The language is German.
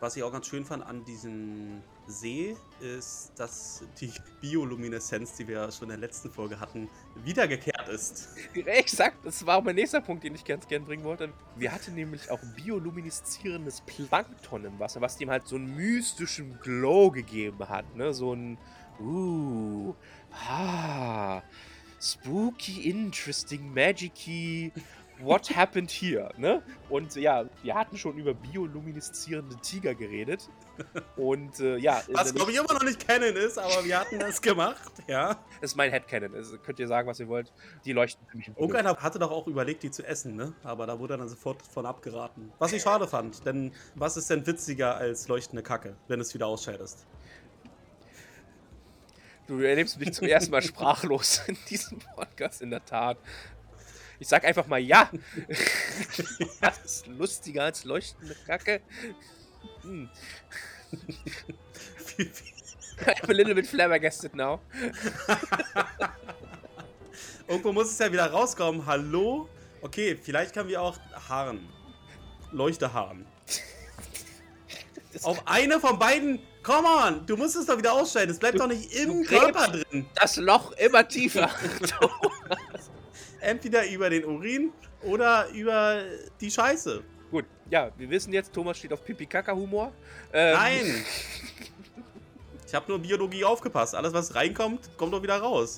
Was ich auch ganz schön fand an diesem See, ist, dass die Biolumineszenz, die wir schon in der letzten Folge hatten, wiedergekehrt ist. Exakt, das war auch mein nächster Punkt, den ich ganz gern bringen wollte. Wir hatten nämlich auch biolumineszierendes Plankton im Wasser, was dem halt so einen mystischen Glow gegeben hat. Ne? So ein, uh, ah, spooky, interesting, magicy, what happened here, ne? Und ja, wir hatten schon über biolumineszierende Tiger geredet. Und äh, ja. Was glaube ich immer noch nicht kennen ist, aber wir hatten das gemacht, ja. Das ist mein Headcanon. Also könnt ihr sagen, was ihr wollt. Die leuchten für mich. Irgendeiner hatte doch auch überlegt, die zu essen, ne? Aber da wurde dann sofort von abgeraten. Was ich schade fand, denn was ist denn witziger als leuchtende Kacke, wenn es wieder ausscheidest? Du erlebst mich zum ersten Mal sprachlos in diesem Podcast, in der Tat. Ich sag einfach mal ja. das ist lustiger als leuchtende Kacke. Hm. I'm a little bit flabbergasted now. Irgendwo muss es ja wieder rauskommen. Hallo? Okay, vielleicht können wir auch Haaren. Leuchtehaaren. Auf eine von beiden. Come on, du musst es doch wieder ausscheiden. Es bleibt du, doch nicht im Körper drin. Das Loch immer tiefer. Entweder über den Urin oder über die Scheiße. Gut, ja, wir wissen jetzt, Thomas steht auf Pipi-Kaka-Humor. Ähm, Nein! Ich habe nur Biologie aufgepasst. Alles, was reinkommt, kommt doch wieder raus.